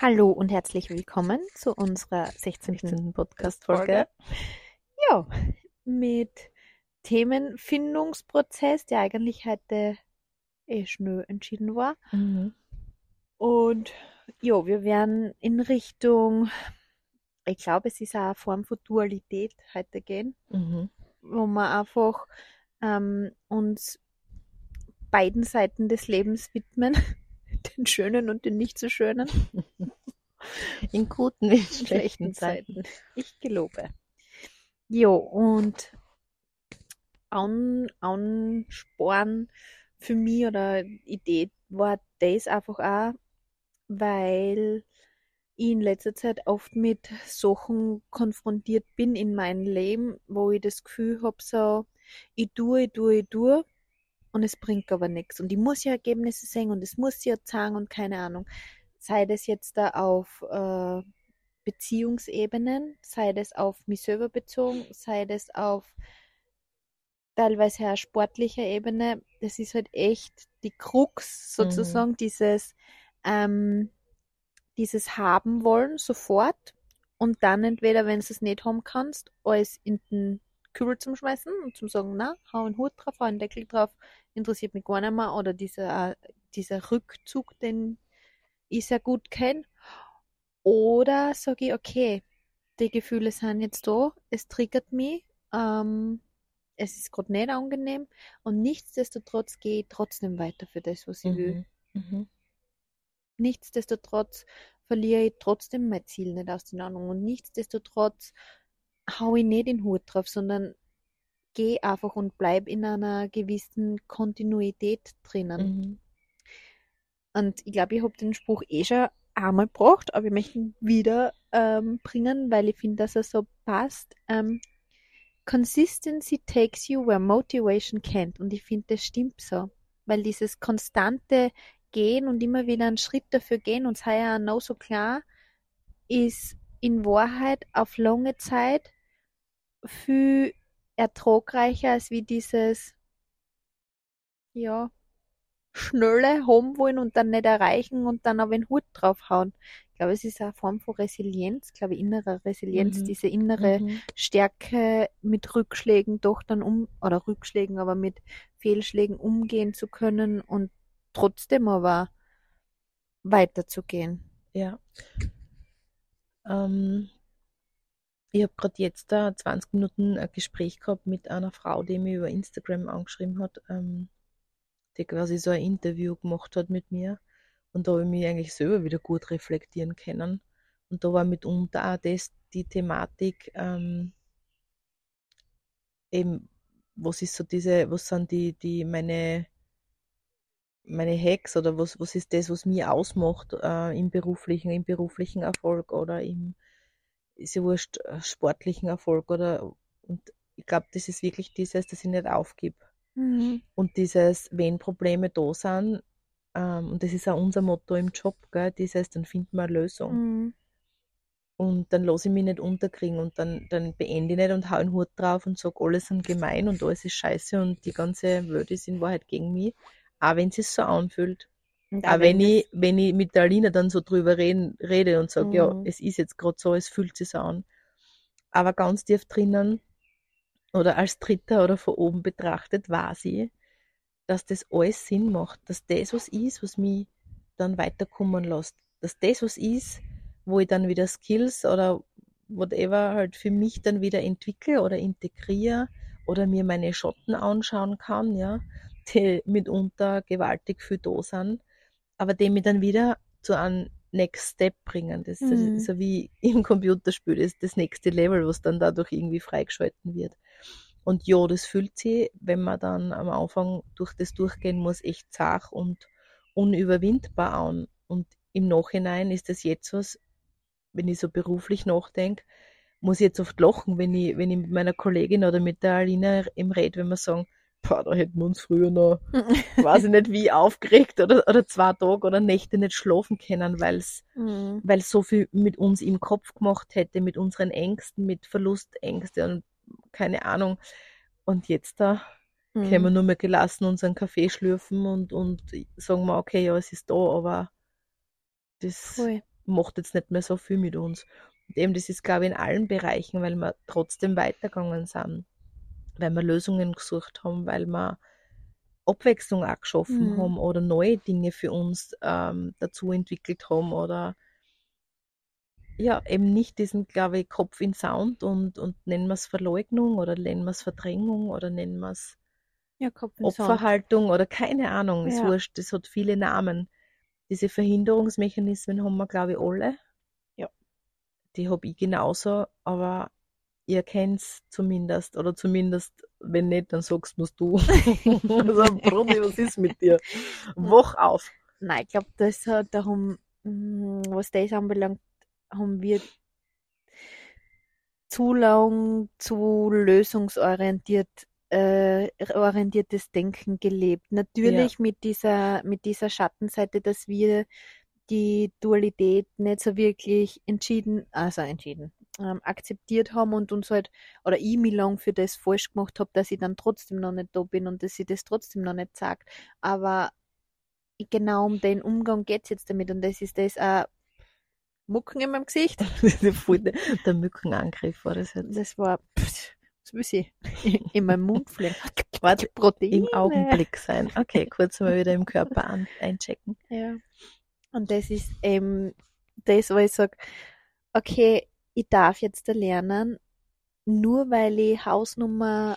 Hallo und herzlich willkommen zu unserer 16. 16. Podcast-Folge. Ja, mit Themenfindungsprozess, der eigentlich heute eh schnell entschieden war. Mhm. Und ja, wir werden in Richtung, ich glaube, es ist auch eine Form von Dualität heute gehen, Mhm. wo wir einfach ähm, uns beiden Seiten des Lebens widmen, den schönen und den nicht so schönen. In guten wie in schlechten Zeiten. Ich gelobe. Jo, und an, ansporn für mich oder Idee war das einfach auch, weil ich in letzter Zeit oft mit Sachen konfrontiert bin in meinem Leben, wo ich das Gefühl habe, so, ich tue, ich tue, ich tue und es bringt aber nichts. Und ich muss ja Ergebnisse sehen und es muss ja zeigen und keine Ahnung. Sei das jetzt da auf äh, Beziehungsebenen, sei das auf mich selber bezogen, sei das auf teilweise auch sportlicher Ebene. Das ist halt echt die Krux sozusagen, dieses, ähm, dieses haben wollen sofort und dann entweder, wenn du es nicht haben kannst, alles in den Kübel zum Schmeißen und zum sagen, na, hau einen Hut drauf, hau einen Deckel drauf, interessiert mich gar nicht mehr oder dieser, dieser Rückzug, den ich sehr gut kenne. Oder sage ich, okay, die Gefühle sind jetzt da, es triggert mich, ähm, es ist gerade nicht angenehm und nichtsdestotrotz gehe ich trotzdem weiter für das, was ich will. Mhm. Mhm. Nichtsdestotrotz verliere ich trotzdem mein Ziel nicht aus den Augen und nichtsdestotrotz hau ich nicht den Hut drauf, sondern gehe einfach und bleib in einer gewissen Kontinuität drinnen. Mhm. Und ich glaube, ich habe den Spruch eh schon einmal gebracht, aber ich möchte ihn wieder ähm, bringen, weil ich finde, dass er so passt. Ähm, Consistency takes you where motivation can't. Und ich finde, das stimmt so. Weil dieses konstante Gehen und immer wieder einen Schritt dafür gehen und sei ja noch so klar, ist in Wahrheit auf lange Zeit viel ertragreicher als wie dieses, ja, schnelle haben wollen und dann nicht erreichen und dann auf den Hut draufhauen. Ich glaube, es ist eine Form von Resilienz, glaube ich, innere Resilienz, Mhm. diese innere Mhm. Stärke mit Rückschlägen doch dann um, oder Rückschlägen, aber mit Fehlschlägen umgehen zu können und trotzdem aber weiterzugehen. Ja. Ähm, ich habe gerade jetzt da 20 Minuten ein Gespräch gehabt mit einer Frau, die mich über Instagram angeschrieben hat, ähm, die quasi so ein Interview gemacht hat mit mir. Und da habe ich mich eigentlich selber wieder gut reflektieren können. Und da war mitunter auch das die Thematik, ähm, eben, was ist so diese, was sind die, die meine, meine Hacks oder was, was ist das, was mich ausmacht äh, im beruflichen, im beruflichen Erfolg oder im, ist ja wurscht, äh, sportlichen Erfolg oder und ich glaube, das ist wirklich dieses, dass ich nicht aufgib. Mhm. Und dieses, wenn Probleme da sind, ähm, und das ist auch unser Motto im Job, gell, dieses, dann finden wir eine Lösung. Mhm. Und dann lasse ich mich nicht unterkriegen und dann, dann beende ich nicht und hau einen Hut drauf und sage, alles sind gemein und alles ist scheiße und die ganze Welt ist in Wahrheit gegen mich. Auch wenn es sich so anfühlt. Und Auch wenn das- ich, wenn ich mit der Alina dann so drüber reden, rede und sage, ja, Mhm. es ist jetzt gerade so, es fühlt sich so an. Aber ganz tief drinnen oder als Dritter oder von oben betrachtet, weiß ich, dass das alles Sinn macht, dass das was ist, was mich dann weiterkommen lässt, dass das was ist, wo ich dann wieder Skills oder whatever halt für mich dann wieder entwickle oder integriere oder mir meine Schotten anschauen kann, ja, die mitunter gewaltig viel da sind, aber die mich dann wieder zu einem Next Step bringen. Das, das Mhm. ist so wie im Computerspiel, das ist das nächste Level, was dann dadurch irgendwie freigeschalten wird. Und ja, das fühlt sich, wenn man dann am Anfang durch das durchgehen muss, echt zart und unüberwindbar an. Und im Nachhinein ist das jetzt was, wenn ich so beruflich nachdenke, muss ich jetzt oft lachen, wenn ich, wenn ich mit meiner Kollegin oder mit der Alina im Red, wenn wir sagen, boah, da hätten wir uns früher noch, weiß ich nicht wie, aufgeregt oder, oder zwei Tage oder Nächte nicht schlafen können, weil es Mhm. weil so viel mit uns im Kopf gemacht hätte, mit unseren Ängsten, mit Verlustängste und keine Ahnung. Und jetzt da können wir Mhm. nur mehr gelassen unseren Kaffee schlürfen und, und sagen wir, okay, ja, es ist da, aber das Voll. macht jetzt nicht mehr so viel mit uns. Und eben, das ist, glaube ich, in allen Bereichen, weil wir trotzdem weitergegangen sind, weil wir Lösungen gesucht haben, weil wir Abwechslung auch geschaffen Mhm. haben oder neue Dinge für uns ähm, dazu entwickelt haben oder ja, eben nicht diesen, glaube ich, Kopf in Sound und, und nennen wir es Verleugnung oder nennen wir es Verdrängung oder nennen wir es Ja. Opferhaltung oder keine Ahnung, ist Ja. wurscht, das hat viele Namen. Diese Verhinderungsmechanismen haben wir, glaube ich, alle. Ja. Die habe ich genauso, aber ihr kennt's zumindest, oder zumindest, wenn nicht, dann sagst mir's du. also, Bruni, was ist mit dir? Wach auf. Nein, ich glaube, das hat darum, mm, was das anbelangt, haben wir zu lang zu lösungsorientiert äh, orientiertes Denken gelebt. Natürlich mit dieser mit dieser Schattenseite, dass wir die Dualität nicht so wirklich entschieden, also entschieden, ähm, akzeptiert haben und uns halt, oder ich mich lang für das falsch gemacht habe, dass ich dann trotzdem noch nicht da bin und dass sie das trotzdem noch nicht sagt. Aber genau um den Umgang geht's jetzt damit und das ist das auch Mucken in meinem Gesicht. Der, Mückenangriff war das jetzt. Das war, pff, was will sie? In meinem Mund fliegen. Warte, Proteine. im Augenblick sein. Okay, kurz mal wieder im Körper an, einchecken. Ja. Und das ist eben das, wo ich sage, okay, ich darf jetzt lernen, nur weil ich Hausnummer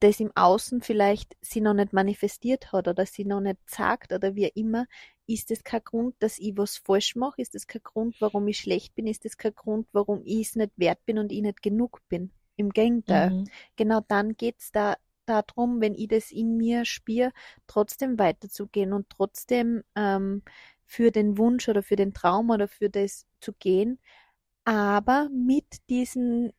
das im Außen vielleicht sie noch nicht manifestiert hat oder sie noch nicht sagt oder wie immer, ist das kein Grund, dass ich was falsch mache? Ist das kein Grund, warum ich schlecht bin? Ist das kein Grund, warum ich es nicht wert bin und ich nicht genug bin? Im Gegenteil. Mhm. Genau dann geht's da darum, wenn ich das in mir spüre, trotzdem weiterzugehen und trotzdem ähm, für den Wunsch oder für den Traum oder für das zu gehen, aber mit diesem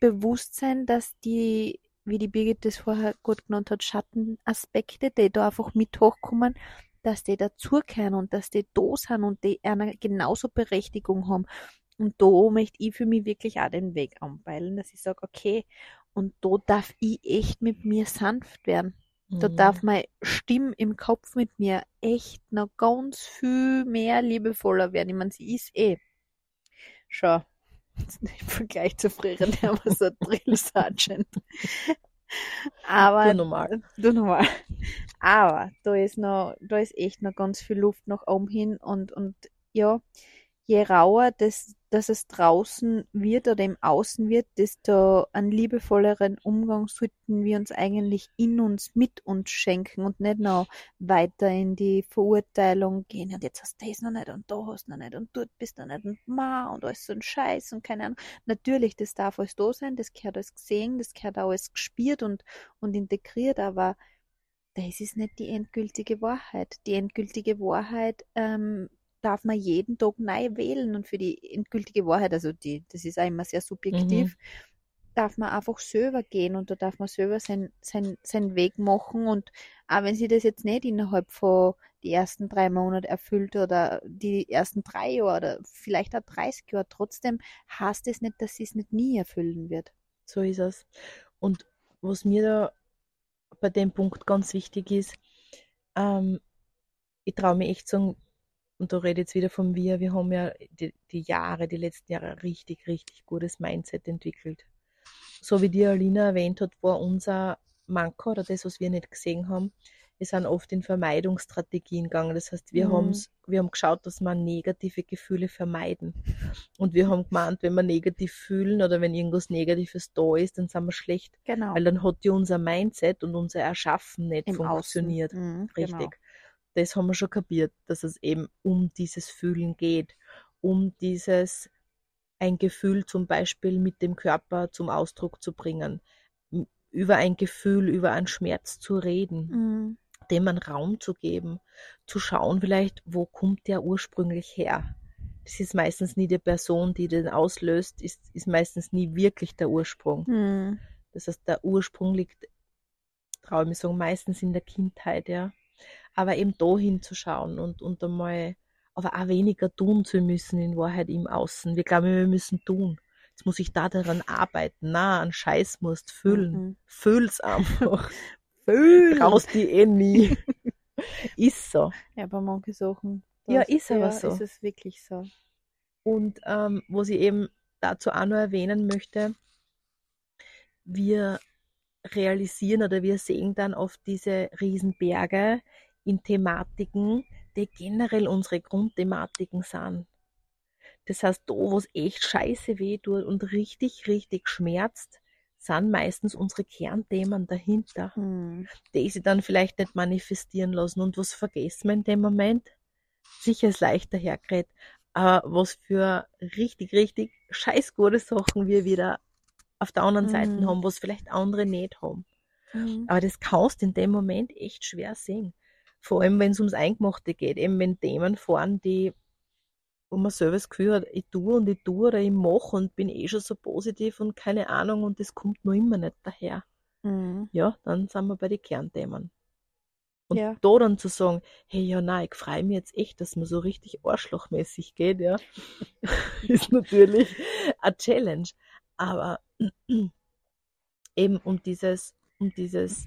Bewusstsein, dass die, wie die Birgit das vorher gut genannt hat, Schattenaspekte, die da einfach mit hochkommen, dass die dazugehören und dass die da sind und die eine genauso Berechtigung haben. Und da möchte ich für mich wirklich auch den Weg anpeilen, dass ich sage, okay, und da darf ich echt mit mir sanft werden. Da Mhm. darf meine Stimme im Kopf mit mir echt noch ganz viel mehr liebevoller werden. Ich meine, sie ist eh schon im Vergleich zu früher, der war so ein Drill Sergeant. Aber Nur normal. Du nochmal. Aber da ist noch, da ist echt noch ganz viel Luft nach oben hin und, und ja, je rauer das, dass es draußen wird oder im Außen wird, desto einen liebevolleren Umgang sollten wir uns eigentlich in uns, mit uns schenken und nicht noch weiter in die Verurteilung gehen. Und jetzt hast du das noch nicht und da hast du noch nicht und dort bist du noch nicht und ma und alles so ein Scheiß und keine Ahnung. Natürlich, das darf alles da sein, das gehört alles gesehen, das gehört alles gespielt und, und integriert, aber das ist nicht die endgültige Wahrheit. Die endgültige Wahrheit ähm, darf man jeden Tag neu wählen und für die endgültige Wahrheit, also die, das ist auch immer sehr subjektiv, darf man einfach selber gehen und da darf man selber sein, sein, seinen Weg machen und auch wenn sie das jetzt nicht innerhalb von die ersten drei Monate erfüllt oder die ersten drei Jahre oder vielleicht auch 30 Jahre, trotzdem heißt es nicht, dass sie es nicht nie erfüllen wird. So ist es. Und was mir da bei dem Punkt ganz wichtig ist, ähm, ich traue mir echt sagen, und da rede jetzt wieder von wir, wir haben ja die, die Jahre, die letzten Jahre richtig, richtig gutes Mindset entwickelt. So wie die Alina erwähnt hat, war unser Manko oder das, was wir nicht gesehen haben, wir sind oft in Vermeidungsstrategien gegangen. Das heißt, wir, Mhm. haben's, wir haben geschaut, dass wir negative Gefühle vermeiden. Und wir haben gemeint, wenn wir negativ fühlen oder wenn irgendwas Negatives da ist, dann sind wir schlecht. Genau. Weil dann hat ja unser Mindset und unser Erschaffen nicht Im funktioniert. Mhm, Richtig. Genau. Das haben wir schon kapiert, dass es eben um dieses Fühlen geht, um dieses ein Gefühl zum Beispiel mit dem Körper zum Ausdruck zu bringen, über ein Gefühl, über einen Schmerz zu reden, Mhm. dem einen Raum zu geben, zu schauen vielleicht, wo kommt der ursprünglich her. Das ist meistens nie die Person, die den auslöst, ist, ist meistens nie wirklich der Ursprung. Mhm. Das heißt, der Ursprung liegt, traue ich mir sagen, meistens in der Kindheit, ja. Aber eben da hinzuschauen und, und einmal, aber auch weniger tun zu müssen in Wahrheit im Außen. Wir glauben, wir müssen tun. Jetzt muss ich da daran arbeiten. Na, an Scheiß musst fühlen. Mhm. Fühl's einfach. Fühl. Traust die eh nie. Ist so. Ja, bei manchen Sachen Ja, ist aber so. ist es wirklich so. Und ähm, was ich eben dazu auch noch erwähnen möchte, wir realisieren oder wir sehen dann oft diese Riesenberge in Thematiken, die generell unsere Grundthematiken sind. Das heißt, da, wo es echt scheiße weh tut und richtig, richtig schmerzt, sind meistens unsere Kernthemen dahinter, Hm. die sie dann vielleicht nicht manifestieren lassen. Und was vergessen wir in dem Moment? Sicher ist leichter hergeredet, aber was für richtig, richtig scheiß gute Sachen wir wieder auf der anderen Seite Mhm. haben, was vielleicht andere nicht haben. Mhm. Aber das kannst du in dem Moment echt schwer sehen. Vor allem, wenn es ums Eingemachte geht. Eben wenn Themen fahren, die, wo man selber das Gefühl hat, ich tue und ich tue oder ich mache und bin eh schon so positiv und keine Ahnung und das kommt noch immer nicht daher. Mhm. Ja, dann sind wir bei den Kernthemen. Und Ja. da dann zu sagen, hey, ja, nein, ich freue mich jetzt echt, dass man so richtig arschlochmäßig geht, ja, ist natürlich eine Challenge. Aber eben um dieses, um dieses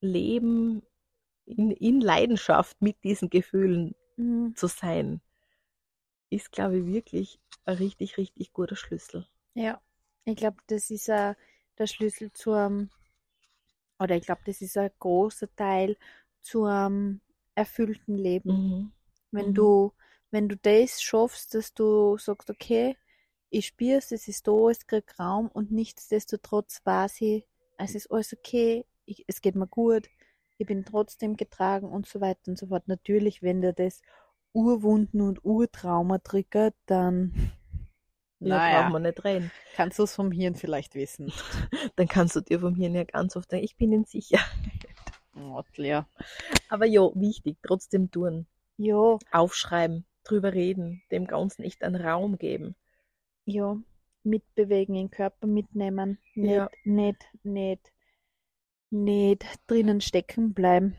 Leben in, in Leidenschaft mit diesen Gefühlen Mhm. zu sein, ist, glaube ich, wirklich ein richtig, richtig guter Schlüssel. Ja, ich glaube, das ist auch der Schlüssel zum, oder ich glaube, das ist ein großer Teil zum erfüllten Leben. Mhm. Wenn Mhm. du, wenn du das schaffst, dass du sagst, okay, ich spür's, es ist da, es kriegt Raum und nichtsdestotrotz weiß ich, es ist alles okay, ich, es geht mir gut, ich bin trotzdem getragen und so weiter und so fort. Natürlich, wenn dir das Urwunden und Urtrauma triggert, dann Ja, Naja. braucht man nicht reden. kannst du es vom Hirn vielleicht wissen. Dann kannst du dir vom Hirn ja ganz oft sagen, ich bin in sicher. Ja. Aber ja, wichtig, trotzdem tun. Ja, Aufschreiben, drüber reden, dem Ganzen echt einen Raum geben. ja, mitbewegen, den Körper mitnehmen, nicht, Ja. nicht, nicht, nicht drinnen stecken bleiben.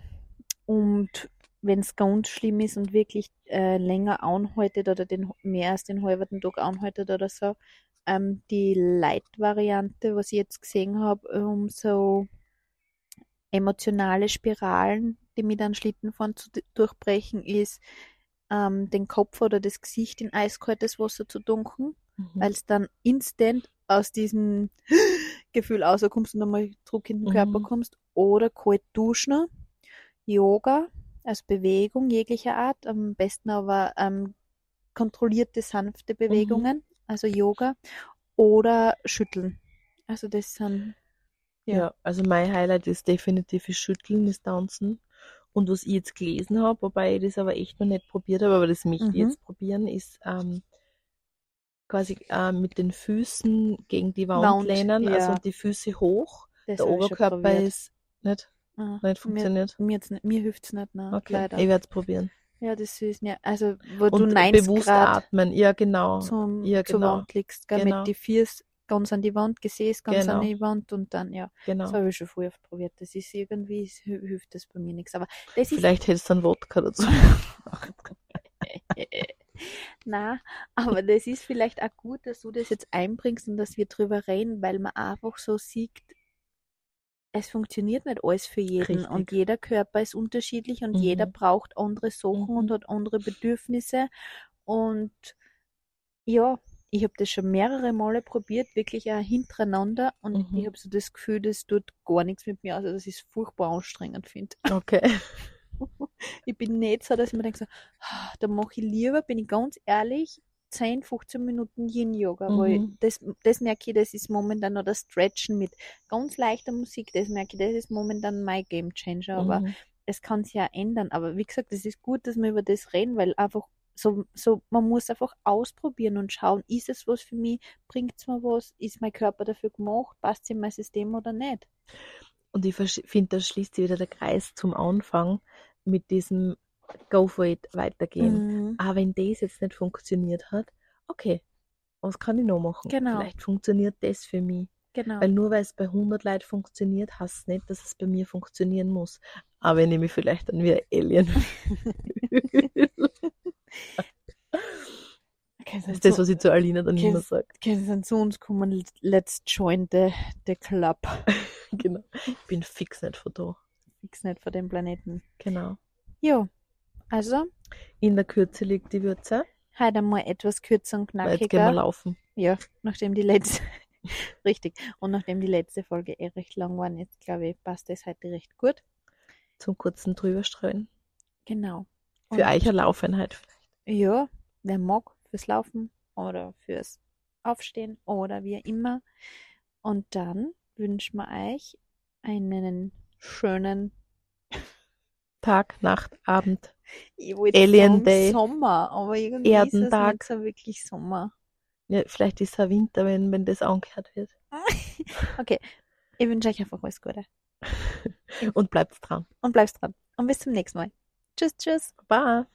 Und wenn es ganz schlimm ist und wirklich äh, länger anhaltet oder den, mehr als den halben Tag anhaltet oder so, ähm, die Light-Variante, was ich jetzt gesehen habe, um so emotionale Spiralen, die mit einem Schlittenfahren zu durchbrechen, ist, ähm, den Kopf oder das Gesicht in eiskaltes Wasser zu dunkeln, Mhm. weil es dann instant aus diesem Gefühl rauskommst und einmal Druck in den Körper Mhm. kommst. Oder kalt duschen, Yoga, also Bewegung jeglicher Art, am besten aber ähm, kontrollierte, sanfte Bewegungen, also Yoga, oder schütteln. Also das sind, Ja. ja. also mein Highlight ist definitiv das Schütteln, das Tanzen. Und was ich jetzt gelesen habe, wobei ich das aber echt noch nicht probiert habe, aber das möchte ich Mhm. jetzt probieren, ist ähm, quasi äh, mit den Füßen gegen die Wand, Wand, lehnen, ja. also die Füße hoch, das der Oberkörper ist nicht, Ah, nicht funktioniert. Mir, mir, jetzt nicht, mir hilft's nicht, nein, Okay, leider. ich werde es probieren. Ja, das ist ja, also wo du Und 90 bewusst Grad atmen, ja genau. zum, ja, zur genau. Wand liegst, gell, Genau. mit die Füße ganz an die Wand, Gesäß ganz Genau. an die Wand und dann, ja, Genau. das habe ich schon früher oft probiert. Das ist irgendwie, es hilft das bei mir nichts. Aber das ist, Vielleicht hättest du einen Wodka dazu. na, aber das ist vielleicht auch gut, dass du das jetzt einbringst und dass wir drüber reden, weil man einfach so sieht, es funktioniert nicht alles für jeden Richtig. und jeder Körper ist unterschiedlich und Mhm. jeder braucht andere Sachen Mhm. und hat andere Bedürfnisse und ja, ich habe das schon mehrere Male probiert, wirklich auch hintereinander und Mhm. ich habe so das Gefühl, das tut gar nichts mit mir, also das ist furchtbar anstrengend finde. Okay. Ich bin nicht so, dass ich mir denke, so, ah, da mache ich lieber, bin ich ganz ehrlich, 10, 15 Minuten Yin-Yoga, weil Mhm. das, das merke ich, das ist momentan noch das Stretchen mit ganz leichter Musik, das merke ich, das ist momentan mein Game Changer, aber Mhm. es kann sich ja ändern. Aber wie gesagt, es ist gut, dass wir über das reden, weil einfach so, so, man muss einfach ausprobieren und schauen, ist es was für mich, bringt es mir was, ist mein Körper dafür gemacht, passt es in mein System oder nicht. Und ich finde, da schließt sich wieder der Kreis zum Anfang mit diesem Go for it weitergehen. Mhm. Aber wenn das jetzt nicht funktioniert hat, okay, was kann ich noch machen? Genau. Vielleicht funktioniert das für mich. Genau. Weil nur weil es bei 100 Leuten funktioniert, heißt es nicht, dass es bei mir funktionieren muss. Aber ich nehme mich vielleicht dann wie ein Alien. Das ist das, was ich zu Alina dann immer sage. kannst dann zu uns kommen, let's join the, the club. Genau. Ich bin fix nicht von da. Fix nicht von dem Planeten. Genau. Ja, also In der Kürze liegt die Würze. Heute einmal etwas kürzer und Weil jetzt gehen wir knackiger. laufen. Ja, nachdem die letzte, richtig, und nachdem die letzte Folge eh recht lang war, jetzt glaube ich, passt das heute recht gut. Zum kurzen drüberstreuen. Genau. Für Und euch eine Laufeinheit. Ja, wer mag, fürs Laufen oder fürs Aufstehen oder wie immer. Und dann wünschen wir euch einen schönen Tag, Nacht, Abend. ich Alien sagen Day. Sommer, aber irgendwie ist es Erdentag. nicht so wirklich Sommer. Ja, vielleicht ist es Winter, wenn, wenn das angehört wird. Okay, ich wünsche euch einfach alles Gute Und bleibt dran. und bleibt dran. Und bis zum nächsten Mal. Tschüss, tschüss. Baba.